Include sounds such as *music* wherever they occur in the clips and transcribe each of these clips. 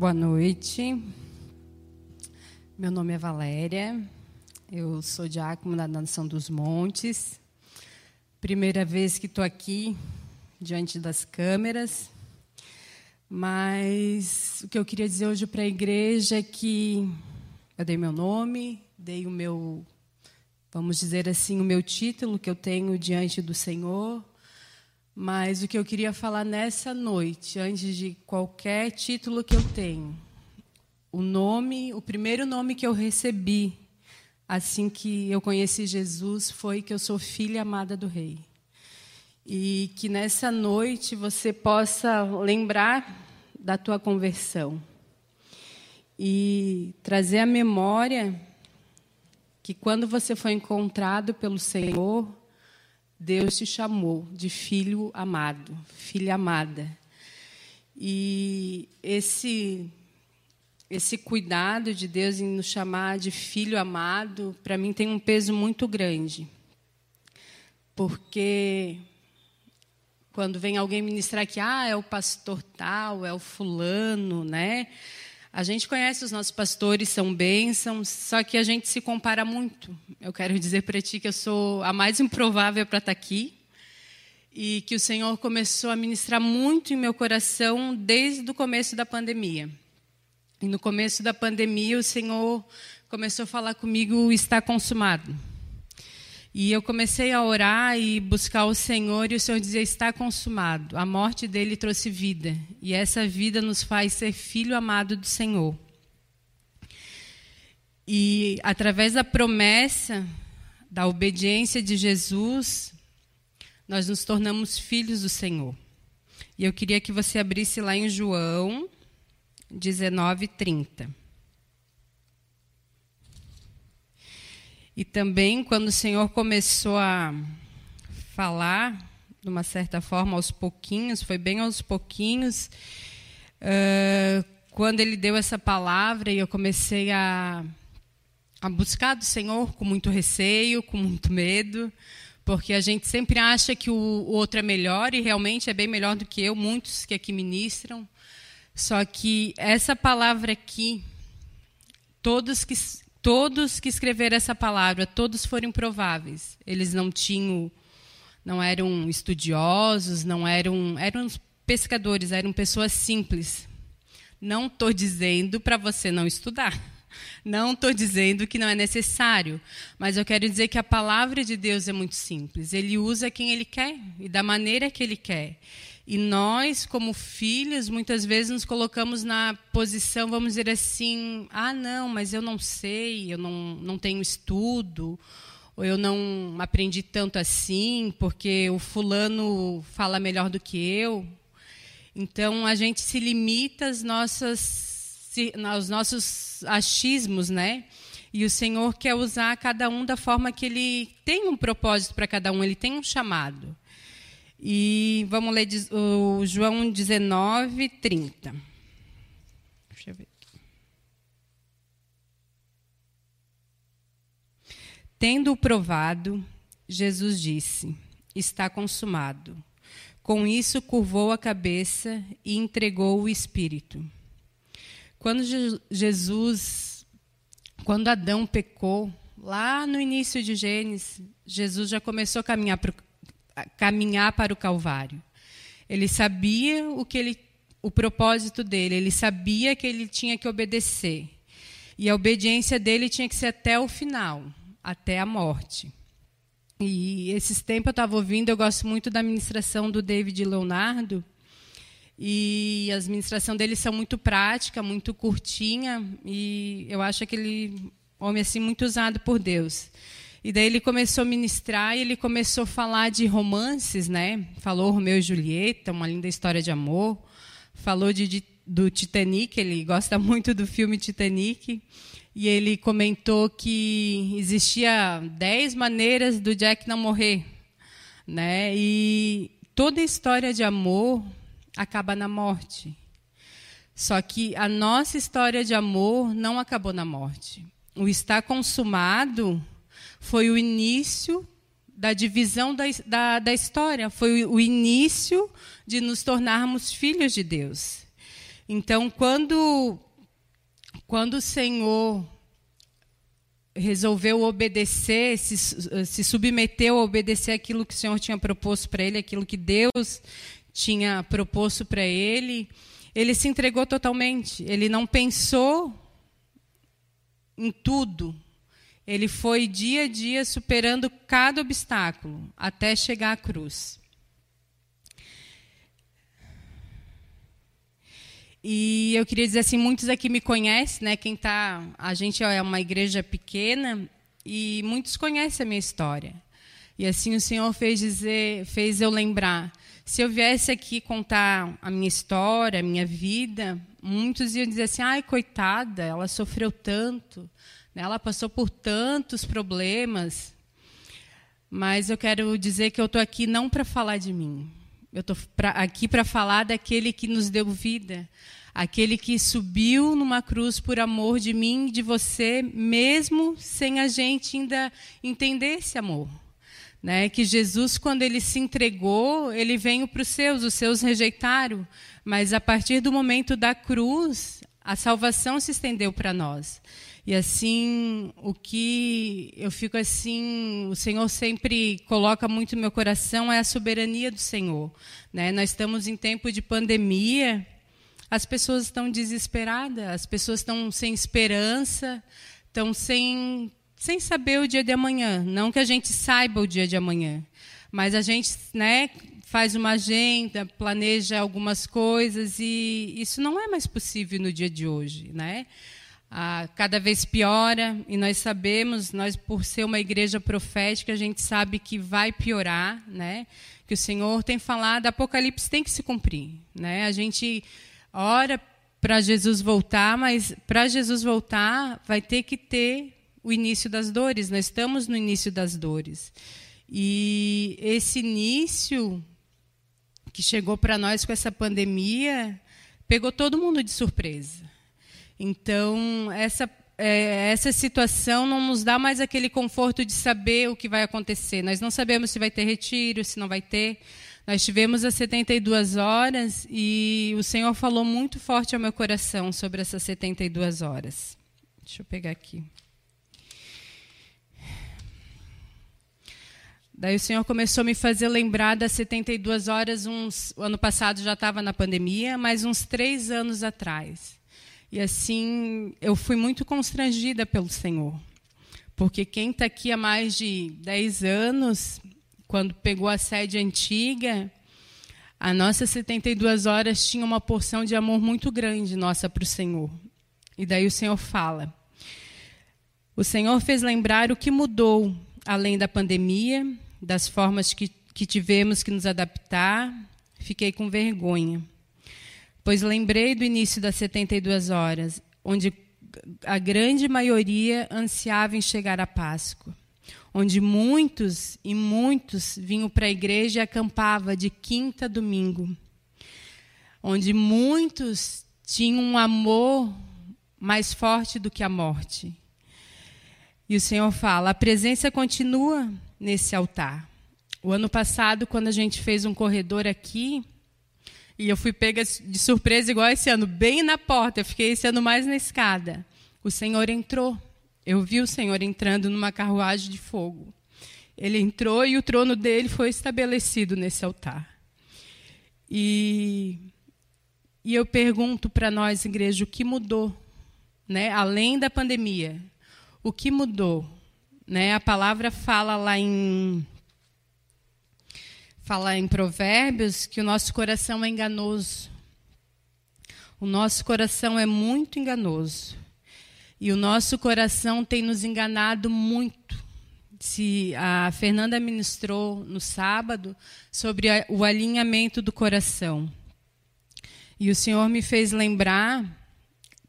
Boa noite. Meu nome é Valéria. Eu sou diácono da Nação dos Montes. Primeira vez que estou aqui diante das câmeras. Mas o que eu queria dizer hoje para a igreja é que eu dei meu nome, dei o meu, vamos dizer assim, o meu título que eu tenho diante do Senhor. Mas o que eu queria falar nessa noite, antes de qualquer título que eu tenho, o nome, o primeiro nome que eu recebi assim que eu conheci Jesus foi que eu sou filha amada do Rei. E que nessa noite você possa lembrar da tua conversão e trazer a memória que quando você foi encontrado pelo Senhor, Deus te chamou de filho amado, filha amada. E esse esse cuidado de Deus em nos chamar de filho amado, para mim tem um peso muito grande. Porque quando vem alguém ministrar que ah, é o pastor tal, é o fulano, né? A gente conhece os nossos pastores, são bênçãos, só que a gente se compara muito. Eu quero dizer para ti que eu sou a mais improvável para estar tá aqui e que o Senhor começou a ministrar muito em meu coração desde o começo da pandemia. E no começo da pandemia, o Senhor começou a falar comigo: está consumado. E eu comecei a orar e buscar o Senhor, e o Senhor dizia: está consumado. A morte dele trouxe vida, e essa vida nos faz ser filho amado do Senhor. E através da promessa, da obediência de Jesus, nós nos tornamos filhos do Senhor. E eu queria que você abrisse lá em João 19, 30. E também, quando o Senhor começou a falar, de uma certa forma, aos pouquinhos, foi bem aos pouquinhos, uh, quando Ele deu essa palavra e eu comecei a, a buscar do Senhor com muito receio, com muito medo, porque a gente sempre acha que o, o outro é melhor e realmente é bem melhor do que eu, muitos que aqui ministram. Só que essa palavra aqui, todos que Todos que escreveram essa palavra, todos foram improváveis. Eles não tinham, não eram estudiosos, não eram, eram pescadores, eram pessoas simples. Não estou dizendo para você não estudar. Não estou dizendo que não é necessário, mas eu quero dizer que a palavra de Deus é muito simples. Ele usa quem ele quer e da maneira que ele quer. E nós, como filhos, muitas vezes nos colocamos na posição, vamos dizer assim, ah, não, mas eu não sei, eu não, não tenho estudo, ou eu não aprendi tanto assim, porque o fulano fala melhor do que eu. Então, a gente se limita às nossas, aos nossos achismos, né? E o Senhor quer usar cada um da forma que Ele tem um propósito para cada um, Ele tem um chamado. E vamos ler o João 19, 30. Deixa eu ver. Tendo provado, Jesus disse: Está consumado. Com isso, curvou a cabeça e entregou o espírito. Quando Jesus, quando Adão pecou, lá no início de Gênesis, Jesus já começou a caminhar caminhar para o Calvário. Ele sabia o que ele, o propósito dele, ele sabia que ele tinha que obedecer. E a obediência dele tinha que ser até o final, até a morte. E esses tempos eu estava ouvindo, eu gosto muito da ministração do David Leonardo. E as ministrações dele são muito prática, muito curtinha, e eu acho aquele homem assim muito usado por Deus. E daí ele começou a ministrar e ele começou a falar de romances, né? Falou Romeu e Julieta, uma linda história de amor. Falou de, de, do Titanic, ele gosta *laughs* muito do filme Titanic. E ele comentou que existia dez maneiras do Jack não morrer, né? E toda história de amor acaba na morte. Só que a nossa história de amor não acabou na morte. O estar consumado foi o início da divisão da, da, da história, foi o início de nos tornarmos filhos de Deus. Então, quando, quando o Senhor resolveu obedecer, se, se submeteu a obedecer aquilo que o Senhor tinha proposto para ele, aquilo que Deus tinha proposto para ele, ele se entregou totalmente. Ele não pensou em tudo. Ele foi dia a dia superando cada obstáculo até chegar à cruz. E eu queria dizer assim, muitos aqui me conhecem, né? Quem tá, a gente é uma igreja pequena e muitos conhecem a minha história. E assim o Senhor fez dizer, fez eu lembrar. Se eu viesse aqui contar a minha história, a minha vida, muitos iam dizer assim: "Ai, coitada, ela sofreu tanto? Ela passou por tantos problemas". Mas eu quero dizer que eu estou aqui não para falar de mim. Eu estou aqui para falar daquele que nos deu vida, aquele que subiu numa cruz por amor de mim e de você, mesmo sem a gente ainda entender esse amor. Né? Que Jesus, quando ele se entregou, ele veio para os seus, os seus rejeitaram, mas a partir do momento da cruz, a salvação se estendeu para nós. E assim, o que eu fico assim, o Senhor sempre coloca muito no meu coração é a soberania do Senhor. Né? Nós estamos em tempo de pandemia, as pessoas estão desesperadas, as pessoas estão sem esperança, estão sem, sem saber o dia de amanhã. Não que a gente saiba o dia de amanhã, mas a gente né, faz uma agenda, planeja algumas coisas e isso não é mais possível no dia de hoje. Né? Ah, cada vez piora e nós sabemos, nós por ser uma igreja profética, a gente sabe que vai piorar, né? Que o Senhor tem falado, Apocalipse tem que se cumprir, né? A gente ora para Jesus voltar, mas para Jesus voltar vai ter que ter o início das dores. Nós estamos no início das dores. E esse início que chegou para nós com essa pandemia pegou todo mundo de surpresa. Então, essa, é, essa situação não nos dá mais aquele conforto de saber o que vai acontecer. Nós não sabemos se vai ter retiro, se não vai ter. Nós tivemos as 72 horas e o Senhor falou muito forte ao meu coração sobre essas 72 horas. Deixa eu pegar aqui. Daí o Senhor começou a me fazer lembrar das 72 horas, uns, ano passado já estava na pandemia, mas uns três anos atrás. E assim, eu fui muito constrangida pelo Senhor. Porque quem está aqui há mais de 10 anos, quando pegou a sede antiga, a nossa 72 horas tinha uma porção de amor muito grande nossa para o Senhor. E daí o Senhor fala: O Senhor fez lembrar o que mudou, além da pandemia, das formas que, que tivemos que nos adaptar. Fiquei com vergonha pois lembrei do início das 72 horas, onde a grande maioria ansiava em chegar à Páscoa, onde muitos e muitos vinham para a igreja e acampavam de quinta a domingo, onde muitos tinham um amor mais forte do que a morte. E o Senhor fala: a presença continua nesse altar. O ano passado, quando a gente fez um corredor aqui, e eu fui pega de surpresa, igual esse ano, bem na porta. Eu fiquei esse ano mais na escada. O Senhor entrou. Eu vi o Senhor entrando numa carruagem de fogo. Ele entrou e o trono dele foi estabelecido nesse altar. E, e eu pergunto para nós, igreja, o que mudou? Né? Além da pandemia, o que mudou? Né? A palavra fala lá em fala em Provérbios que o nosso coração é enganoso. O nosso coração é muito enganoso. E o nosso coração tem nos enganado muito. Se a Fernanda ministrou no sábado sobre o alinhamento do coração. E o Senhor me fez lembrar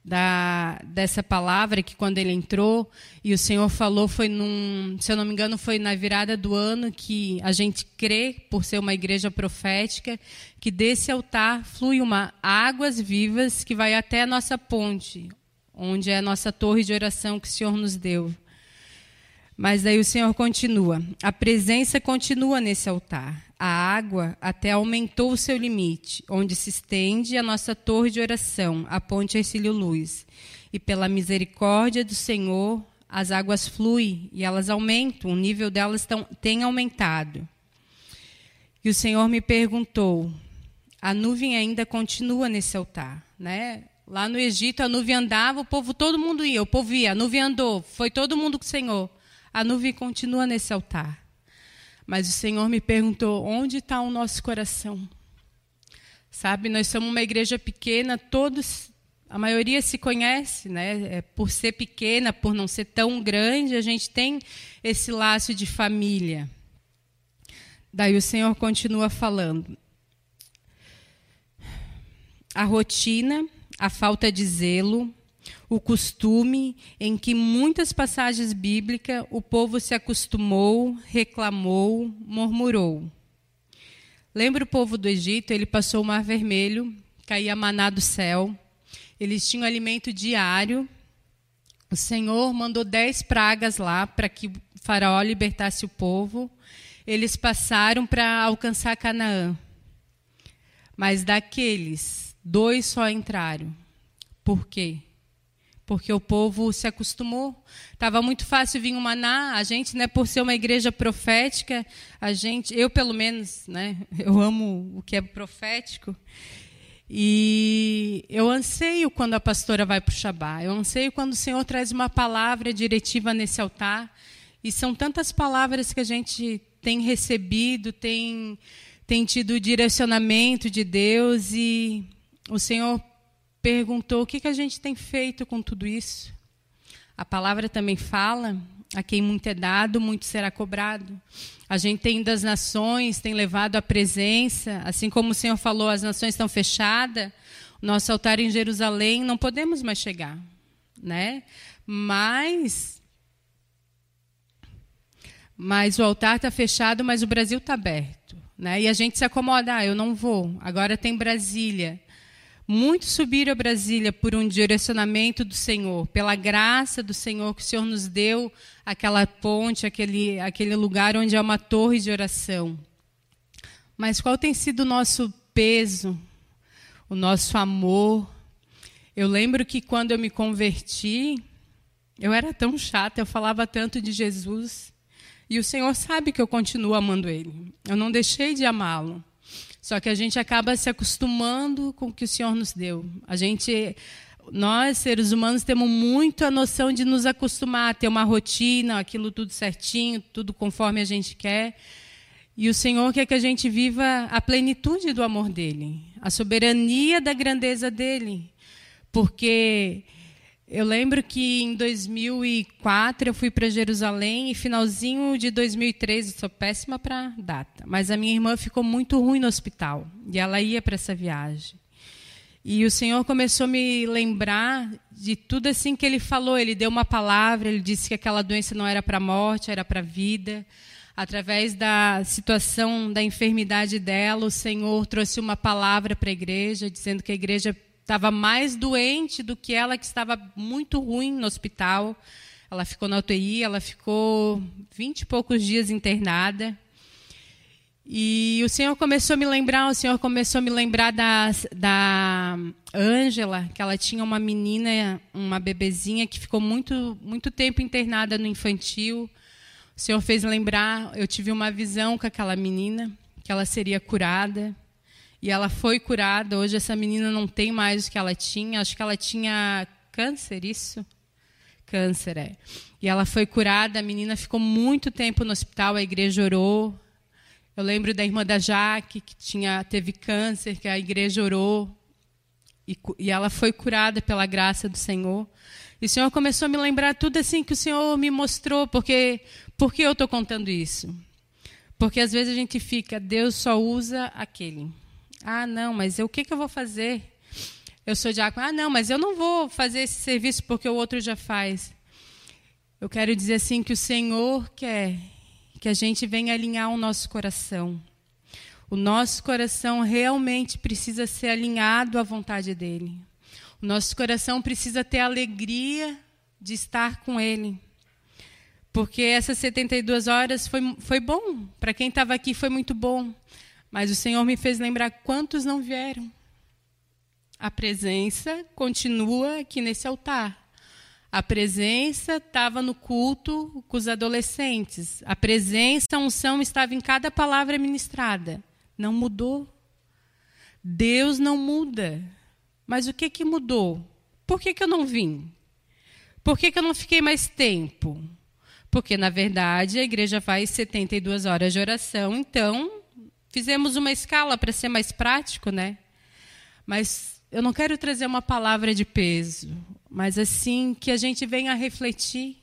da, dessa palavra que quando ele entrou e o Senhor falou foi num, se eu não me engano, foi na virada do ano que a gente crê por ser uma igreja profética que desse altar flui uma águas vivas que vai até a nossa ponte, onde é a nossa torre de oração que o Senhor nos deu. Mas daí o Senhor continua: a presença continua nesse altar. A água até aumentou o seu limite, onde se estende a nossa torre de oração, a ponte Ercílio Luz. E pela misericórdia do Senhor, as águas fluem e elas aumentam, o nível delas tão, tem aumentado. E o Senhor me perguntou: a nuvem ainda continua nesse altar, né? Lá no Egito a nuvem andava, o povo todo mundo ia, o povo ia, a nuvem andou, foi todo mundo com o Senhor. A nuvem continua nesse altar. Mas o Senhor me perguntou: onde está o nosso coração? Sabe, nós somos uma igreja pequena, todos a maioria se conhece, né? É, por ser pequena, por não ser tão grande, a gente tem esse laço de família. Daí o Senhor continua falando. A rotina, a falta de zelo, o costume em que muitas passagens bíblicas o povo se acostumou, reclamou, murmurou. Lembra o povo do Egito? Ele passou o Mar Vermelho, caía maná do céu eles tinham alimento diário. O Senhor mandou dez pragas lá para que o faraó libertasse o povo. Eles passaram para alcançar Canaã. Mas daqueles, dois só entraram. Por quê? Porque o povo se acostumou. Estava muito fácil vir o maná. A gente, né, por ser uma igreja profética, a gente, eu pelo menos, né, *laughs* eu amo o que é profético. E eu anseio quando a pastora vai para o Shabá, eu anseio quando o Senhor traz uma palavra diretiva nesse altar. E são tantas palavras que a gente tem recebido, tem, tem tido direcionamento de Deus, e o Senhor perguntou o que, que a gente tem feito com tudo isso. A palavra também fala a quem muito é dado, muito será cobrado. A gente tem das nações, tem levado a presença, assim como o Senhor falou, as nações estão fechadas, nosso altar em Jerusalém não podemos mais chegar, né? Mas mas o altar está fechado, mas o Brasil está aberto, né? E a gente se acomoda, ah, eu não vou. Agora tem Brasília. Muitos subiram a Brasília por um direcionamento do Senhor, pela graça do Senhor que o Senhor nos deu, aquela ponte, aquele, aquele lugar onde é uma torre de oração. Mas qual tem sido o nosso peso, o nosso amor? Eu lembro que quando eu me converti, eu era tão chata, eu falava tanto de Jesus. E o Senhor sabe que eu continuo amando Ele. Eu não deixei de amá-lo. Só que a gente acaba se acostumando com o que o Senhor nos deu. A gente, nós seres humanos temos muito a noção de nos acostumar a ter uma rotina, aquilo tudo certinho, tudo conforme a gente quer. E o Senhor quer que a gente viva a plenitude do amor dele, a soberania da grandeza dele. Porque eu lembro que em 2004 eu fui para Jerusalém e finalzinho de 2013, sou péssima para data, mas a minha irmã ficou muito ruim no hospital e ela ia para essa viagem. E o Senhor começou a me lembrar de tudo assim que ele falou. Ele deu uma palavra, ele disse que aquela doença não era para morte, era para vida. Através da situação da enfermidade dela, o Senhor trouxe uma palavra para a igreja, dizendo que a igreja estava mais doente do que ela, que estava muito ruim no hospital. Ela ficou na UTI, ela ficou vinte e poucos dias internada. E o Senhor começou a me lembrar, o Senhor começou a me lembrar da, da Ângela, que ela tinha uma menina, uma bebezinha que ficou muito, muito tempo internada no infantil. O Senhor fez lembrar, eu tive uma visão com aquela menina, que ela seria curada. E ela foi curada. Hoje essa menina não tem mais o que ela tinha. Acho que ela tinha câncer, isso? Câncer, é. E ela foi curada. A menina ficou muito tempo no hospital. A igreja orou. Eu lembro da irmã da Jaque, que tinha, teve câncer, que a igreja orou. E, e ela foi curada pela graça do Senhor. E o Senhor começou a me lembrar tudo assim que o Senhor me mostrou. Porque, por que eu estou contando isso? Porque às vezes a gente fica, Deus só usa aquele. Ah, não, mas eu, o que, que eu vou fazer? Eu sou diácono. Ah, não, mas eu não vou fazer esse serviço porque o outro já faz. Eu quero dizer assim que o Senhor quer que a gente venha alinhar o nosso coração. O nosso coração realmente precisa ser alinhado à vontade dele. O nosso coração precisa ter alegria de estar com ele. Porque essas 72 horas foi, foi bom. Para quem estava aqui foi muito bom. Mas o Senhor me fez lembrar quantos não vieram. A presença continua aqui nesse altar. A presença estava no culto com os adolescentes. A presença, a unção estava em cada palavra ministrada. Não mudou. Deus não muda. Mas o que, que mudou? Por que, que eu não vim? Por que, que eu não fiquei mais tempo? Porque, na verdade, a igreja faz 72 horas de oração, então fizemos uma escala para ser mais prático, né? Mas eu não quero trazer uma palavra de peso, mas assim que a gente venha refletir,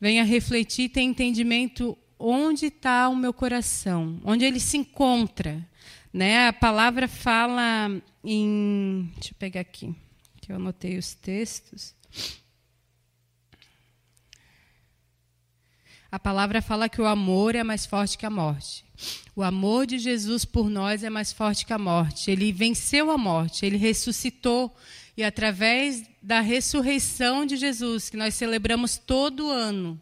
venha refletir ter entendimento onde está o meu coração, onde ele se encontra. Né? A palavra fala em. Deixa eu pegar aqui, que eu anotei os textos. A palavra fala que o amor é mais forte que a morte. O amor de Jesus por nós é mais forte que a morte. Ele venceu a morte, ele ressuscitou. E através da ressurreição de Jesus, que nós celebramos todo ano,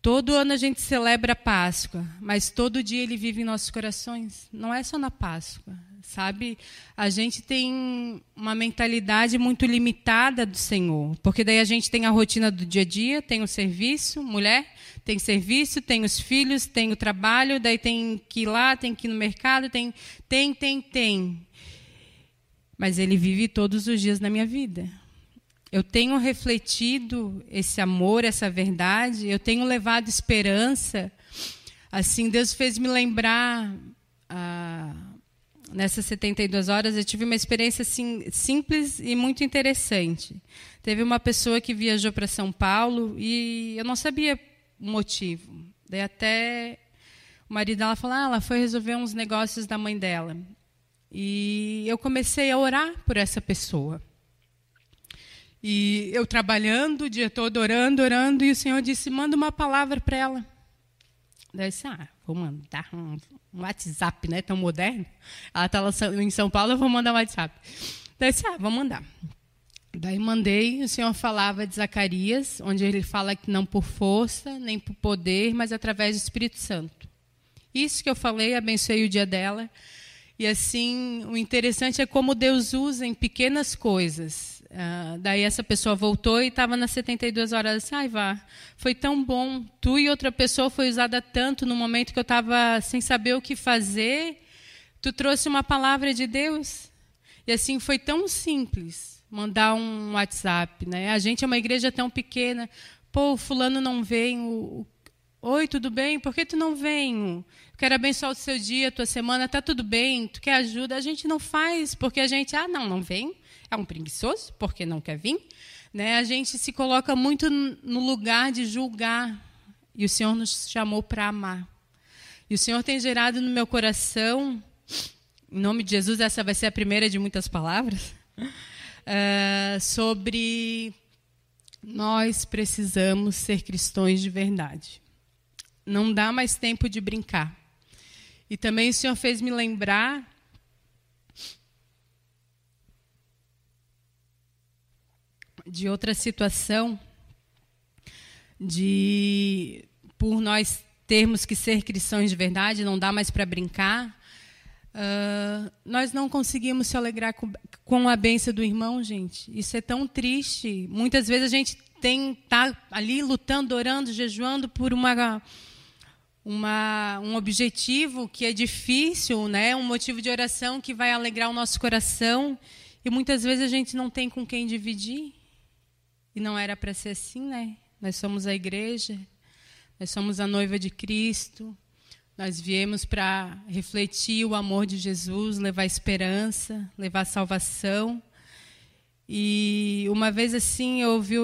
todo ano a gente celebra a Páscoa, mas todo dia ele vive em nossos corações. Não é só na Páscoa, sabe? A gente tem uma mentalidade muito limitada do Senhor, porque daí a gente tem a rotina do dia a dia, tem o serviço, mulher, tem serviço, tem os filhos, tem o trabalho, daí tem que ir lá, tem que ir no mercado, tem, tem, tem, tem. Mas ele vive todos os dias na minha vida. Eu tenho refletido esse amor, essa verdade, eu tenho levado esperança. Assim, Deus fez me lembrar. Ah, nessas 72 horas, eu tive uma experiência assim, simples e muito interessante. Teve uma pessoa que viajou para São Paulo e eu não sabia o motivo. Daí até o marido dela falou, ah, ela foi resolver uns negócios da mãe dela. E eu comecei a orar por essa pessoa. E eu trabalhando o dia todo, orando, orando, e o Senhor disse, manda uma palavra para ela. Daí eu disse, ah, vou mandar um, WhatsApp, né? Tão moderno. Ela está lá em São Paulo, eu vou mandar um WhatsApp. Daí disse, ah, vou mandar. Daí mandei, o Senhor falava de Zacarias, onde ele fala que não por força, nem por poder, mas através do Espírito Santo. Isso que eu falei, abençoei o dia dela. E assim, o interessante é como Deus usa em pequenas coisas. Uh, daí essa pessoa voltou e estava nas 72 horas. Ai, vá, foi tão bom. Tu e outra pessoa foi usada tanto no momento que eu estava sem saber o que fazer. Tu trouxe uma palavra de Deus. E assim, foi tão simples mandar um WhatsApp. Né? A gente é uma igreja tão pequena. Pô, fulano não vem. O, Oi, tudo bem? Por que tu não vem? Quero abençoar o seu dia, a tua semana, tá tudo bem? Tu quer ajuda? A gente não faz, porque a gente, ah, não, não vem. É um preguiçoso, porque não quer vir. Né? A gente se coloca muito no lugar de julgar. E o Senhor nos chamou para amar. E o Senhor tem gerado no meu coração, em nome de Jesus, essa vai ser a primeira de muitas palavras, uh, *laughs* sobre nós precisamos ser cristãos de verdade não dá mais tempo de brincar. E também o Senhor fez me lembrar de outra situação de por nós termos que ser cristãos de verdade, não dá mais para brincar. Uh, nós não conseguimos se alegrar com, com a bênção do irmão, gente. Isso é tão triste. Muitas vezes a gente tem tá ali lutando, orando, jejuando por uma uma, um objetivo que é difícil, né? um motivo de oração que vai alegrar o nosso coração, e muitas vezes a gente não tem com quem dividir. E não era para ser assim, né? Nós somos a igreja, nós somos a noiva de Cristo, nós viemos para refletir o amor de Jesus, levar esperança, levar salvação. E uma vez assim eu ouvi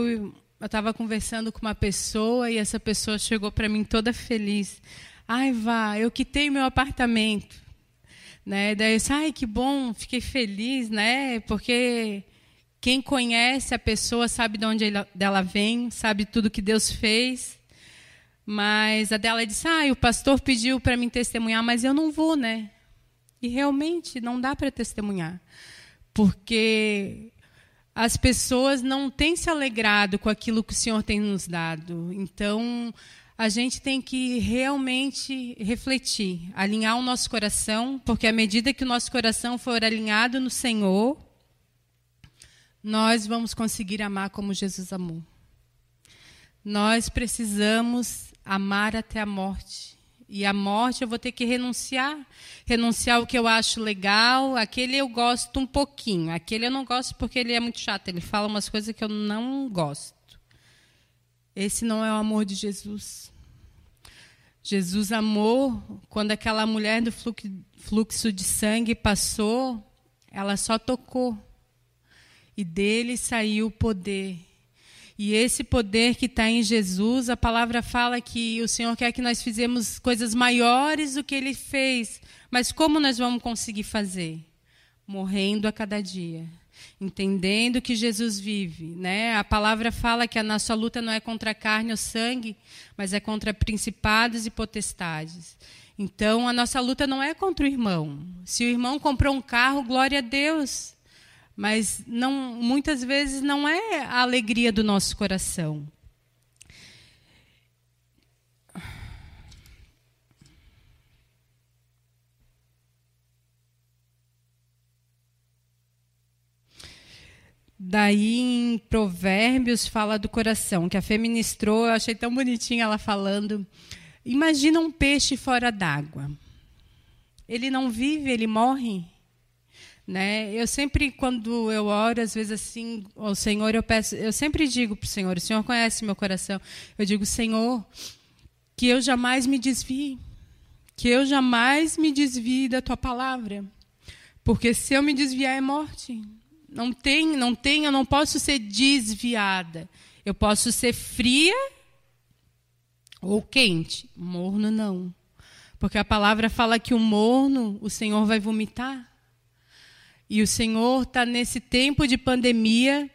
eu estava conversando com uma pessoa e essa pessoa chegou para mim toda feliz. Ai, vá, eu quitei meu apartamento. Né? Daí eu disse, ai, que bom, fiquei feliz, né? Porque quem conhece a pessoa sabe de onde ela vem, sabe tudo que Deus fez. Mas a dela disse, ah, o pastor pediu para mim testemunhar, mas eu não vou, né? E realmente não dá para testemunhar. Porque as pessoas não têm se alegrado com aquilo que o Senhor tem nos dado. Então, a gente tem que realmente refletir, alinhar o nosso coração, porque à medida que o nosso coração for alinhado no Senhor, nós vamos conseguir amar como Jesus amou. Nós precisamos amar até a morte. E a morte eu vou ter que renunciar. Renunciar o que eu acho legal. Aquele eu gosto um pouquinho. Aquele eu não gosto porque ele é muito chato. Ele fala umas coisas que eu não gosto. Esse não é o amor de Jesus. Jesus amou quando aquela mulher do fluxo de sangue passou, ela só tocou. E dele saiu o poder. E esse poder que está em Jesus, a palavra fala que o Senhor quer que nós fizemos coisas maiores do que ele fez. Mas como nós vamos conseguir fazer? Morrendo a cada dia. Entendendo que Jesus vive. Né? A palavra fala que a nossa luta não é contra a carne ou sangue, mas é contra principados e potestades. Então, a nossa luta não é contra o irmão. Se o irmão comprou um carro, glória a Deus mas não, muitas vezes não é a alegria do nosso coração. Daí em Provérbios fala do coração, que a Fê ministrou, eu achei tão bonitinha ela falando. Imagina um peixe fora d'água. Ele não vive, ele morre. Né? Eu sempre, quando eu oro, às vezes assim, ao Senhor, eu peço, eu sempre digo para o Senhor, o Senhor conhece meu coração, eu digo, Senhor, que eu jamais me desvie, que eu jamais me desvie da tua palavra, porque se eu me desviar é morte. Não tem, não tem, eu não posso ser desviada. Eu posso ser fria ou quente, morno não. Porque a palavra fala que o morno o Senhor vai vomitar. E o Senhor está nesse tempo de pandemia,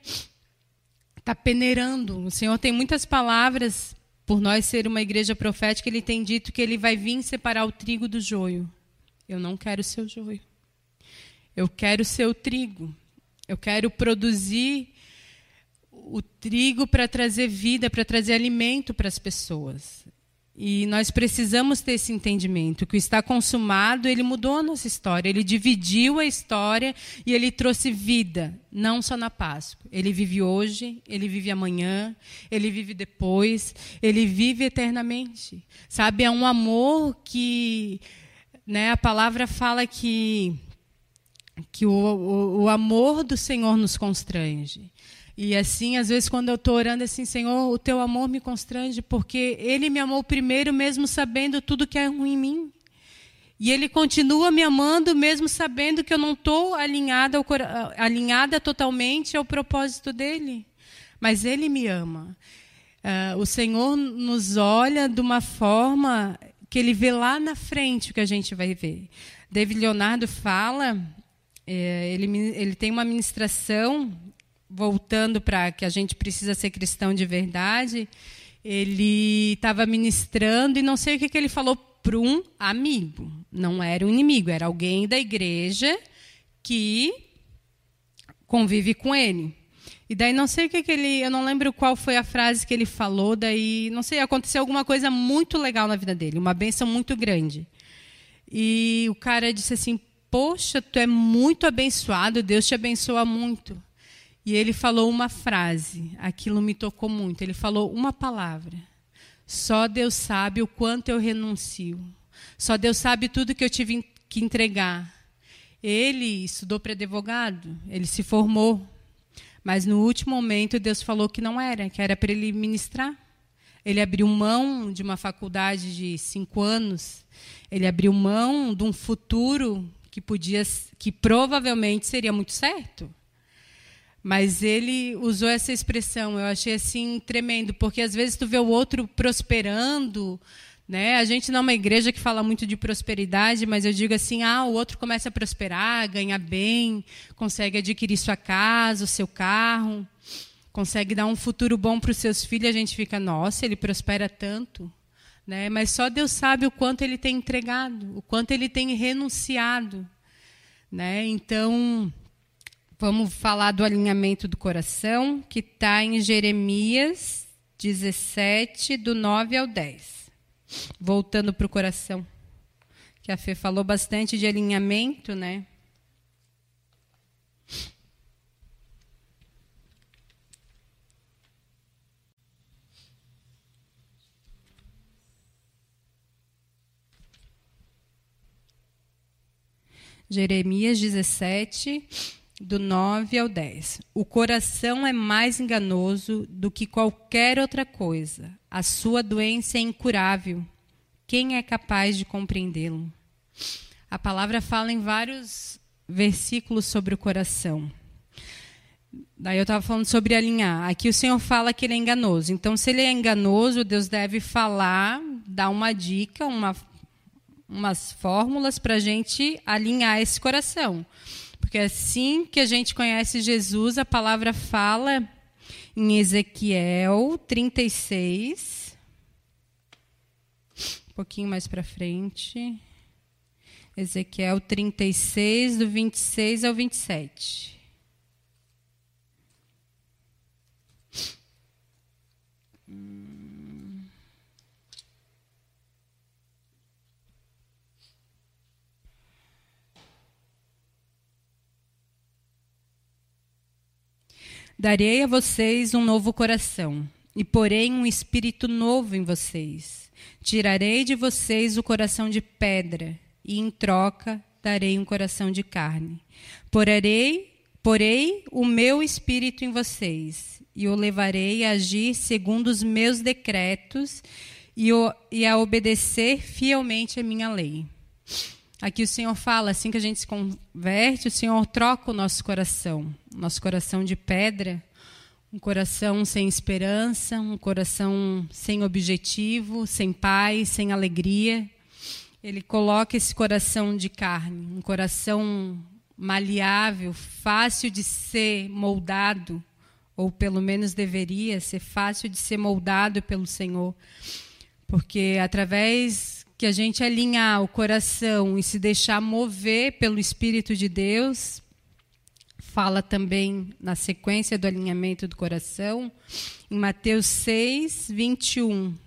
está peneirando. O Senhor tem muitas palavras, por nós ser uma igreja profética, Ele tem dito que Ele vai vir separar o trigo do joio. Eu não quero o seu joio. Eu quero o seu trigo. Eu quero produzir o trigo para trazer vida, para trazer alimento para as pessoas. E nós precisamos ter esse entendimento. Que o está consumado, ele mudou a nossa história. Ele dividiu a história e ele trouxe vida, não só na Páscoa. Ele vive hoje, ele vive amanhã, ele vive depois, ele vive eternamente. Sabe, é um amor que né, a palavra fala que, que o, o, o amor do Senhor nos constrange. E assim, às vezes, quando eu estou orando assim, Senhor, o teu amor me constrange, porque Ele me amou primeiro, mesmo sabendo tudo que é ruim em mim. E Ele continua me amando, mesmo sabendo que eu não estou alinhada, alinhada totalmente ao propósito dEle. Mas Ele me ama. Uh, o Senhor nos olha de uma forma que Ele vê lá na frente o que a gente vai ver. David Leonardo fala, é, ele, ele tem uma ministração voltando para que a gente precisa ser cristão de verdade, ele estava ministrando e não sei o que, que ele falou para um amigo. Não era um inimigo, era alguém da igreja que convive com ele. E daí não sei o que, que ele, eu não lembro qual foi a frase que ele falou, daí não sei, aconteceu alguma coisa muito legal na vida dele, uma benção muito grande. E o cara disse assim: "Poxa, tu é muito abençoado, Deus te abençoa muito". E ele falou uma frase, aquilo me tocou muito. Ele falou uma palavra. Só Deus sabe o quanto eu renuncio. Só Deus sabe tudo que eu tive que entregar. Ele estudou para advogado, ele se formou. Mas no último momento Deus falou que não era, que era para ele ministrar. Ele abriu mão de uma faculdade de cinco anos. Ele abriu mão de um futuro que podia, que provavelmente seria muito certo. Mas ele usou essa expressão, eu achei assim tremendo, porque às vezes tu vê o outro prosperando, né? A gente não é uma igreja que fala muito de prosperidade, mas eu digo assim: ah, o outro começa a prosperar, ganha bem, consegue adquirir sua casa, o seu carro, consegue dar um futuro bom para os seus filhos. A gente fica, nossa, ele prospera tanto. Né? Mas só Deus sabe o quanto ele tem entregado, o quanto ele tem renunciado. Né? Então, Vamos falar do alinhamento do coração, que está em Jeremias 17, do 9 ao 10. Voltando para o coração. Que a Fê falou bastante de alinhamento, né? Jeremias 17, do 9 ao 10. O coração é mais enganoso do que qualquer outra coisa. A sua doença é incurável. Quem é capaz de compreendê-lo? A palavra fala em vários versículos sobre o coração. Daí eu estava falando sobre alinhar. Aqui o Senhor fala que ele é enganoso. Então, se ele é enganoso, Deus deve falar, dar uma dica, uma umas fórmulas para a gente alinhar esse coração. Porque assim que a gente conhece Jesus, a palavra fala em Ezequiel 36, um pouquinho mais para frente. Ezequiel 36, do 26 ao 27. Darei a vocês um novo coração, e porei um espírito novo em vocês. Tirarei de vocês o coração de pedra, e em troca darei um coração de carne. Porei, porei o meu espírito em vocês, e o levarei a agir segundo os meus decretos e, o, e a obedecer fielmente a minha lei. Aqui o Senhor fala, assim que a gente se converte, o Senhor troca o nosso coração, nosso coração de pedra, um coração sem esperança, um coração sem objetivo, sem paz, sem alegria. Ele coloca esse coração de carne, um coração maleável, fácil de ser moldado, ou pelo menos deveria ser fácil de ser moldado pelo Senhor. Porque através que a gente alinhar o coração e se deixar mover pelo Espírito de Deus, fala também na sequência do alinhamento do coração, em Mateus 6, 21.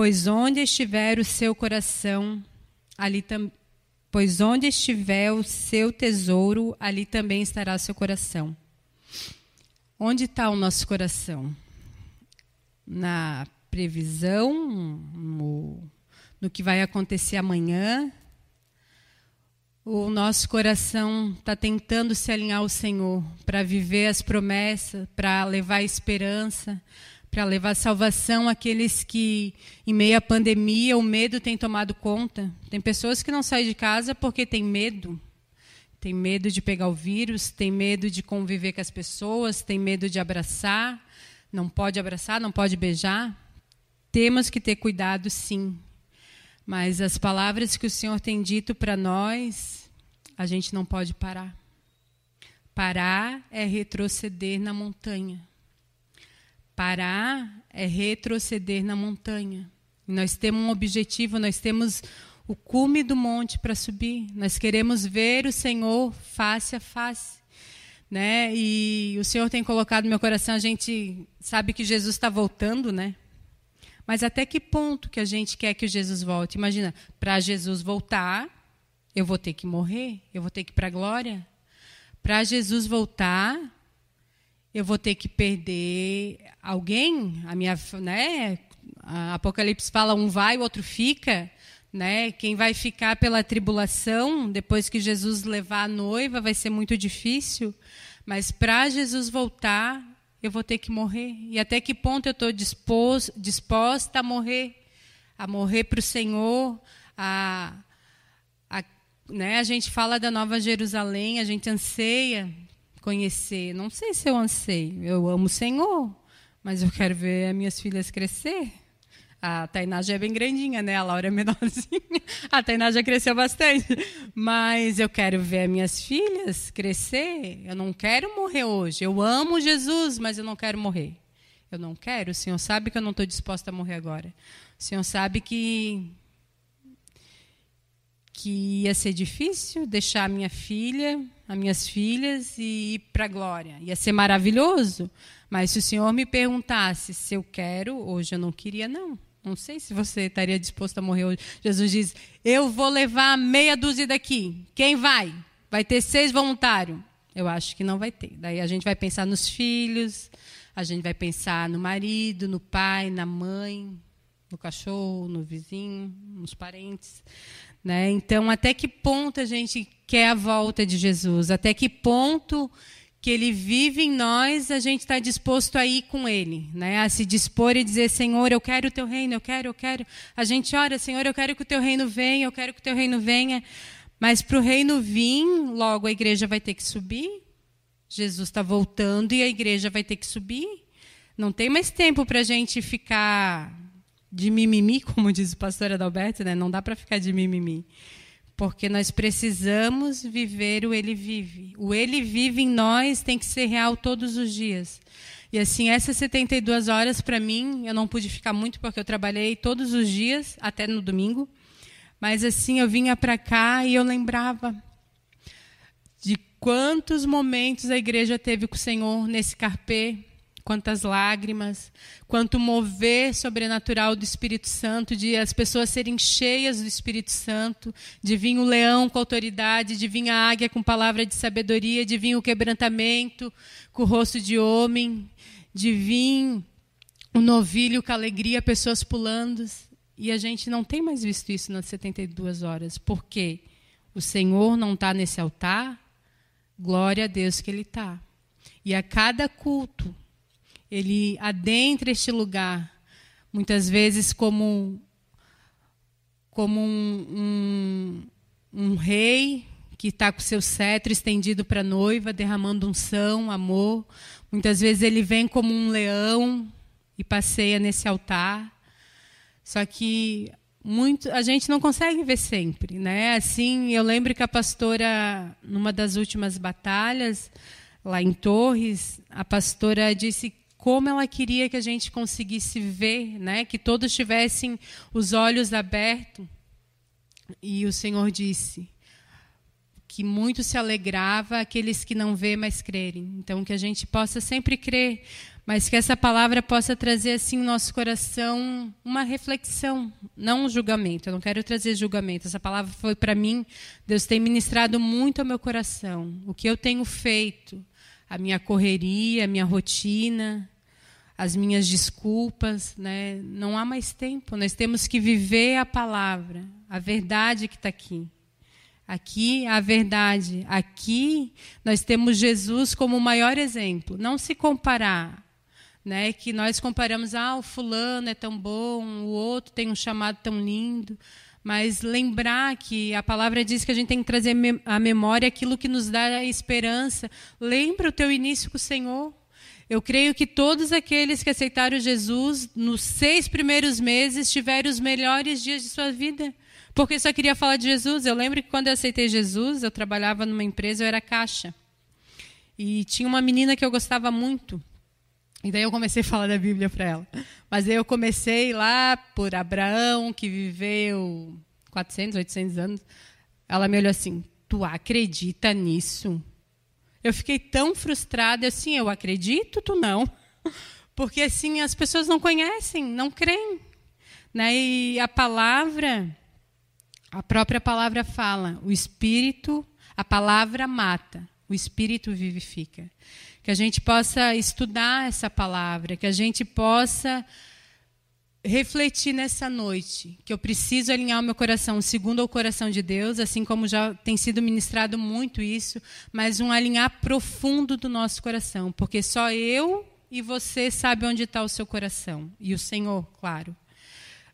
Pois onde estiver o seu coração, ali também. Pois onde estiver o seu tesouro, ali também estará o seu coração. Onde está o nosso coração? Na previsão, no, no que vai acontecer amanhã? O nosso coração está tentando se alinhar ao Senhor para viver as promessas, para levar esperança, para levar salvação àqueles que, em meio à pandemia, o medo tem tomado conta. Tem pessoas que não saem de casa porque têm medo. Tem medo de pegar o vírus, tem medo de conviver com as pessoas, tem medo de abraçar. Não pode abraçar, não pode beijar. Temos que ter cuidado, sim. Mas as palavras que o Senhor tem dito para nós, a gente não pode parar. Parar é retroceder na montanha. Parar é retroceder na montanha. Nós temos um objetivo, nós temos o cume do monte para subir. Nós queremos ver o Senhor face a face. Né? E o Senhor tem colocado no meu coração, a gente sabe que Jesus está voltando, né? Mas até que ponto que a gente quer que Jesus volte? Imagina, para Jesus voltar, eu vou ter que morrer, eu vou ter que ir para a glória. Para Jesus voltar, eu vou ter que perder alguém, a minha, né? A Apocalipse fala um vai, o outro fica, né? Quem vai ficar pela tribulação depois que Jesus levar a noiva vai ser muito difícil, mas para Jesus voltar, eu vou ter que morrer. E até que ponto eu estou disposta a morrer, a morrer para o Senhor, a, a, né? A gente fala da Nova Jerusalém, a gente anseia conhecer. Não sei se eu anseio. Eu amo o Senhor, mas eu quero ver as minhas filhas crescer. A Tainá já é bem grandinha, né? A Laura é menorzinha. *laughs* A Tainá já cresceu bastante. Mas eu quero ver minhas filhas crescer. Eu não quero morrer hoje. Eu amo Jesus, mas eu não quero morrer. Eu não quero. O Senhor sabe que eu não estou disposta a morrer agora. O Senhor sabe que que ia ser difícil deixar minha filha, as minhas filhas e ir para a glória. Ia ser maravilhoso, mas se o Senhor me perguntasse se eu quero, hoje eu não queria, não. Não sei se você estaria disposto a morrer hoje. Jesus diz: Eu vou levar meia dúzia daqui. Quem vai? Vai ter seis voluntários. Eu acho que não vai ter. Daí a gente vai pensar nos filhos, a gente vai pensar no marido, no pai, na mãe, no cachorro, no vizinho, nos parentes. Né? Então, até que ponto a gente quer a volta de Jesus? Até que ponto que ele vive em nós, a gente está disposto a ir com ele, né? a se dispor e dizer: Senhor, eu quero o teu reino, eu quero, eu quero. A gente ora: Senhor, eu quero que o teu reino venha, eu quero que o teu reino venha. Mas para o reino vir, logo a igreja vai ter que subir. Jesus está voltando e a igreja vai ter que subir. Não tem mais tempo para a gente ficar de mimimi, *laughs* como diz o pastor Adalberto, né? não dá para ficar de mimimi. Porque nós precisamos viver o Ele vive. O Ele vive em nós tem que ser real todos os dias. E assim, essas 72 horas para mim, eu não pude ficar muito porque eu trabalhei todos os dias, até no domingo. Mas assim, eu vinha para cá e eu lembrava de quantos momentos a igreja teve com o Senhor nesse carpê, quantas lágrimas, quanto mover sobrenatural do Espírito Santo, de as pessoas serem cheias do Espírito Santo, de vir o leão com autoridade, de vir a águia com palavra de sabedoria, de vir o quebrantamento com o rosto de homem, de vir o novilho com alegria, pessoas pulando. E a gente não tem mais visto isso nas 72 horas. Por quê? O Senhor não está nesse altar? Glória a Deus que Ele está. E a cada culto, ele adentra este lugar, muitas vezes como, como um, um, um rei que está com seu cetro estendido para a noiva, derramando unção, amor. Muitas vezes ele vem como um leão e passeia nesse altar. Só que muito, a gente não consegue ver sempre, né? Assim, eu lembro que a pastora, numa das últimas batalhas lá em Torres, a pastora disse como ela queria que a gente conseguisse ver, né? que todos tivessem os olhos abertos. E o Senhor disse que muito se alegrava aqueles que não vê, mas crerem. Então, que a gente possa sempre crer, mas que essa palavra possa trazer assim no nosso coração uma reflexão, não um julgamento. Eu não quero trazer julgamento. Essa palavra foi para mim, Deus tem ministrado muito ao meu coração. O que eu tenho feito, a minha correria, a minha rotina, as minhas desculpas, né? Não há mais tempo. Nós temos que viver a palavra, a verdade que está aqui. Aqui a verdade. Aqui nós temos Jesus como o maior exemplo. Não se comparar, né? Que nós comparamos, ah, o fulano é tão bom, o outro tem um chamado tão lindo. Mas lembrar que a palavra diz que a gente tem que trazer à memória aquilo que nos dá a esperança. Lembra o teu início com o Senhor. Eu creio que todos aqueles que aceitaram Jesus nos seis primeiros meses tiveram os melhores dias de sua vida. Porque só queria falar de Jesus. Eu lembro que quando eu aceitei Jesus, eu trabalhava numa empresa, eu era caixa. E tinha uma menina que eu gostava muito. E daí eu comecei a falar da Bíblia para ela. Mas eu comecei lá por Abraão, que viveu 400, 800 anos. Ela me olhou assim: Tu acredita nisso? Eu fiquei tão frustrada, assim, eu acredito, tu não. *laughs* Porque assim, as pessoas não conhecem, não creem. Né? E a palavra, a própria palavra fala, o espírito, a palavra mata, o espírito vivifica. Que a gente possa estudar essa palavra, que a gente possa refletir nessa noite que eu preciso alinhar o meu coração segundo o coração de Deus, assim como já tem sido ministrado muito isso, mas um alinhar profundo do nosso coração, porque só eu e você sabe onde está o seu coração e o Senhor, claro.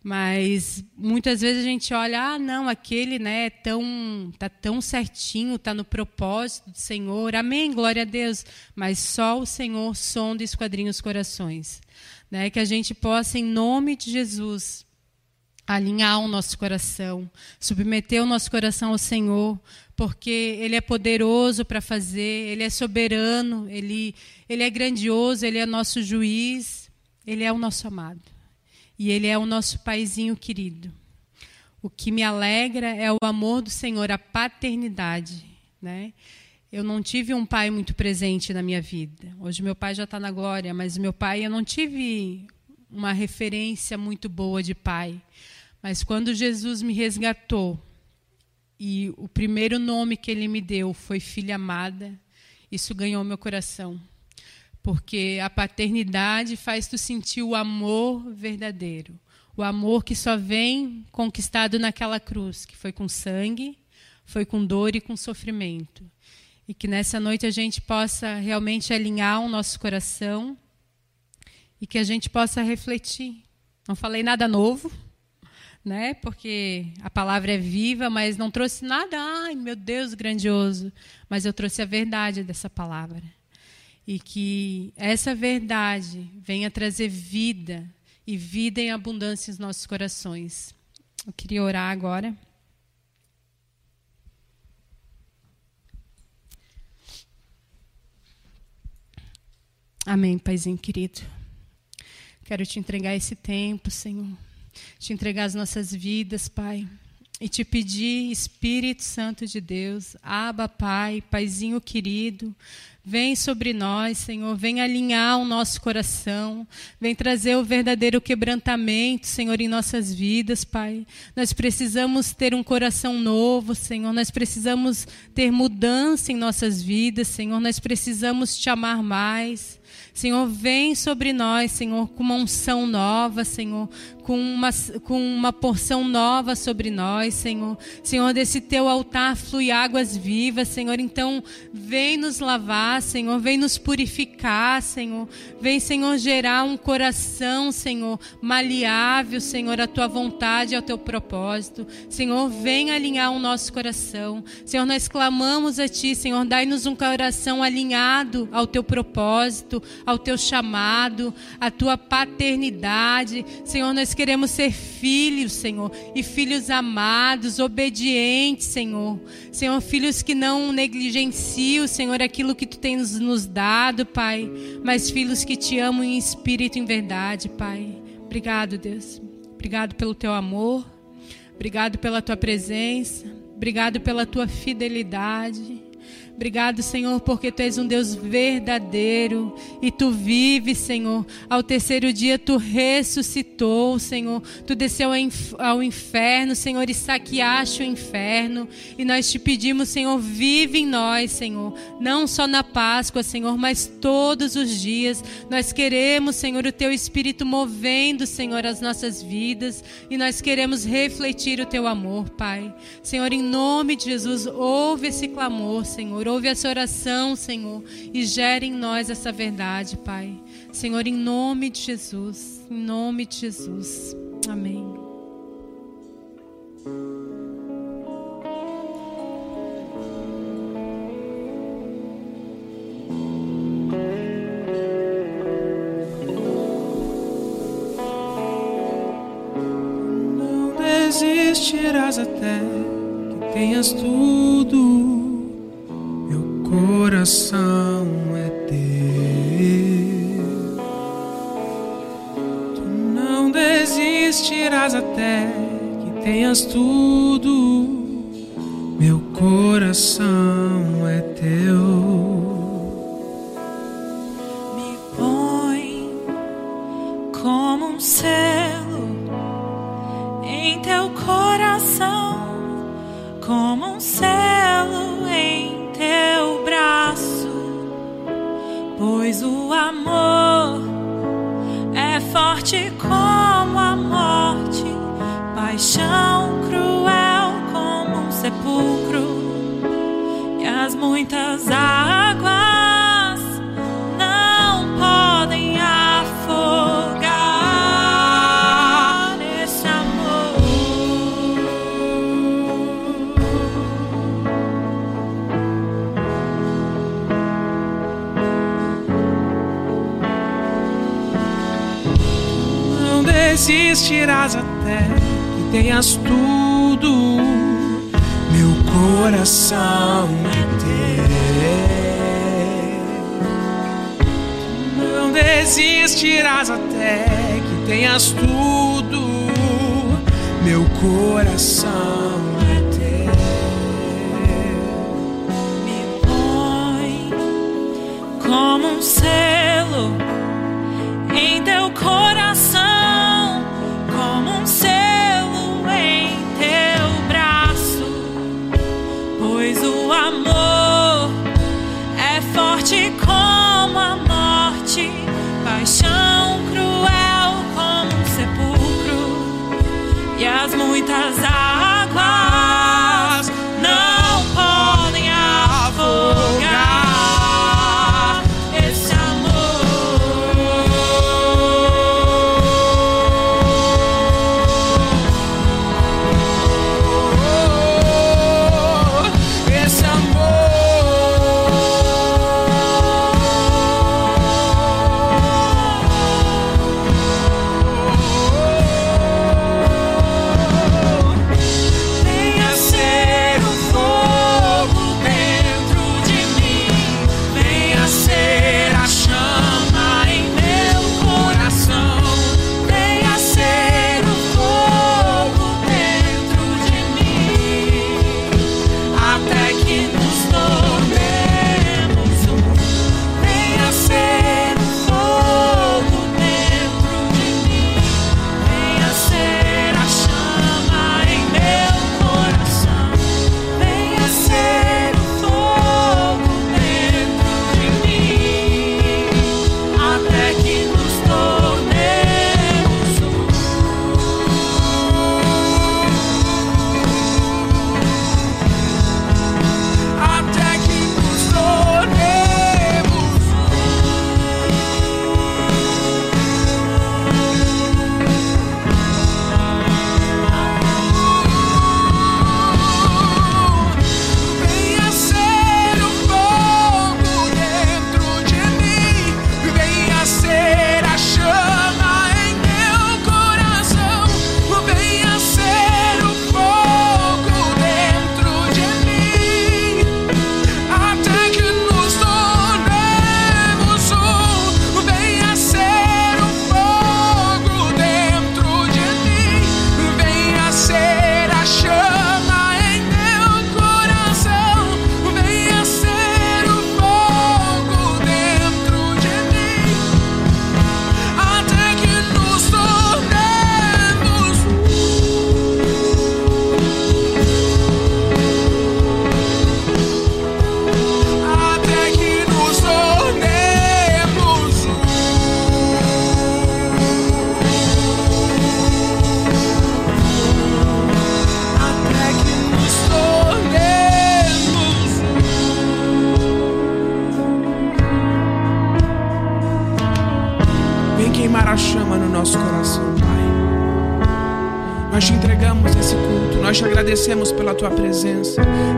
Mas muitas vezes a gente olha, ah, não, aquele, né, é tão, tá tão certinho, tá no propósito do Senhor. Amém, glória a Deus. Mas só o Senhor sonda e esquadrinha os corações. Né? Que a gente possa, em nome de Jesus, alinhar o nosso coração, submeter o nosso coração ao Senhor, porque Ele é poderoso para fazer, Ele é soberano, Ele, Ele é grandioso, Ele é nosso juiz, Ele é o nosso amado. E Ele é o nosso paizinho querido. O que me alegra é o amor do Senhor, a paternidade. Né? Eu não tive um pai muito presente na minha vida. Hoje meu pai já está na glória, mas meu pai eu não tive uma referência muito boa de pai. Mas quando Jesus me resgatou e o primeiro nome que ele me deu foi filha amada, isso ganhou meu coração. Porque a paternidade faz tu sentir o amor verdadeiro. O amor que só vem conquistado naquela cruz, que foi com sangue, foi com dor e com sofrimento. E que nessa noite a gente possa realmente alinhar o nosso coração e que a gente possa refletir. Não falei nada novo, né? Porque a palavra é viva, mas não trouxe nada, ai, meu Deus, grandioso, mas eu trouxe a verdade dessa palavra. E que essa verdade venha trazer vida e vida em abundância nos nossos corações. Eu queria orar agora. Amém, Paizinho querido. Quero te entregar esse tempo, Senhor te entregar as nossas vidas, Pai. E te pedir, Espírito Santo de Deus, Aba, Pai, Paizinho querido, Vem sobre nós, Senhor, vem alinhar o nosso coração, vem trazer o verdadeiro quebrantamento, Senhor, em nossas vidas, Pai. Nós precisamos ter um coração novo, Senhor, nós precisamos ter mudança em nossas vidas, Senhor, nós precisamos te amar mais. Senhor, vem sobre nós, Senhor, com uma unção nova, Senhor, com uma, com uma porção nova sobre nós, Senhor. Senhor, desse teu altar flui águas vivas, Senhor. Então, vem nos lavar, Senhor, vem nos purificar, Senhor. Vem, Senhor, gerar um coração, Senhor, maleável, Senhor, à tua vontade e ao teu propósito. Senhor, vem alinhar o nosso coração. Senhor, nós clamamos a ti, Senhor, dai-nos um coração alinhado ao teu propósito, ao teu chamado, à tua paternidade. Senhor, nós queremos ser filhos, Senhor, e filhos amados, obedientes, Senhor. Senhor, filhos que não negligenciam, Senhor, aquilo que tu tens nos dado, Pai, mas filhos que te amam em espírito e em verdade, Pai. Obrigado, Deus. Obrigado pelo teu amor. Obrigado pela tua presença. Obrigado pela tua fidelidade. Obrigado, Senhor, porque tu és um Deus verdadeiro e tu vives, Senhor. Ao terceiro dia tu ressuscitou, Senhor. Tu desceu ao inferno, Senhor, e saqueaste o inferno. E nós te pedimos, Senhor, vive em nós, Senhor. Não só na Páscoa, Senhor, mas todos os dias. Nós queremos, Senhor, o teu espírito movendo, Senhor, as nossas vidas. E nós queremos refletir o teu amor, Pai. Senhor, em nome de Jesus, ouve esse clamor, Senhor. Senhor. Ouve essa oração, Senhor, e gere em nós essa verdade, Pai. Senhor, em nome de Jesus, em nome de Jesus. Amém. Não desistirás até que tenhas tudo coração é teu. Tu não desistirás até que tenhas tudo. Meu coração é teu. Tenhas tudo. Meu coração é teu. Não desistirás até que tenhas tudo. Meu coração é Me põe como um selo em teu coração,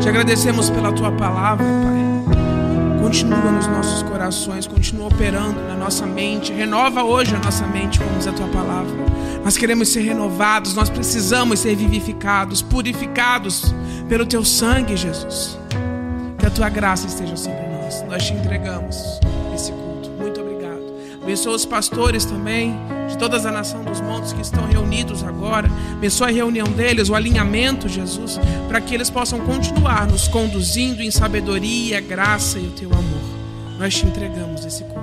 te agradecemos pela tua palavra, Pai. Continua nos nossos corações, continua operando na nossa mente, renova hoje a nossa mente, diz a tua palavra. Nós queremos ser renovados, nós precisamos ser vivificados, purificados pelo teu sangue, Jesus. Que a tua graça esteja sobre nós. Nós te entregamos esse culto. Muito obrigado. Abençoa os pastores também, de toda a nação dos montes que estão reunidos agora. Abençoa a reunião deles, o alinhamento, Jesus, para que eles possam continuar nos conduzindo em sabedoria, graça e o teu amor. Nós te entregamos esse Pai.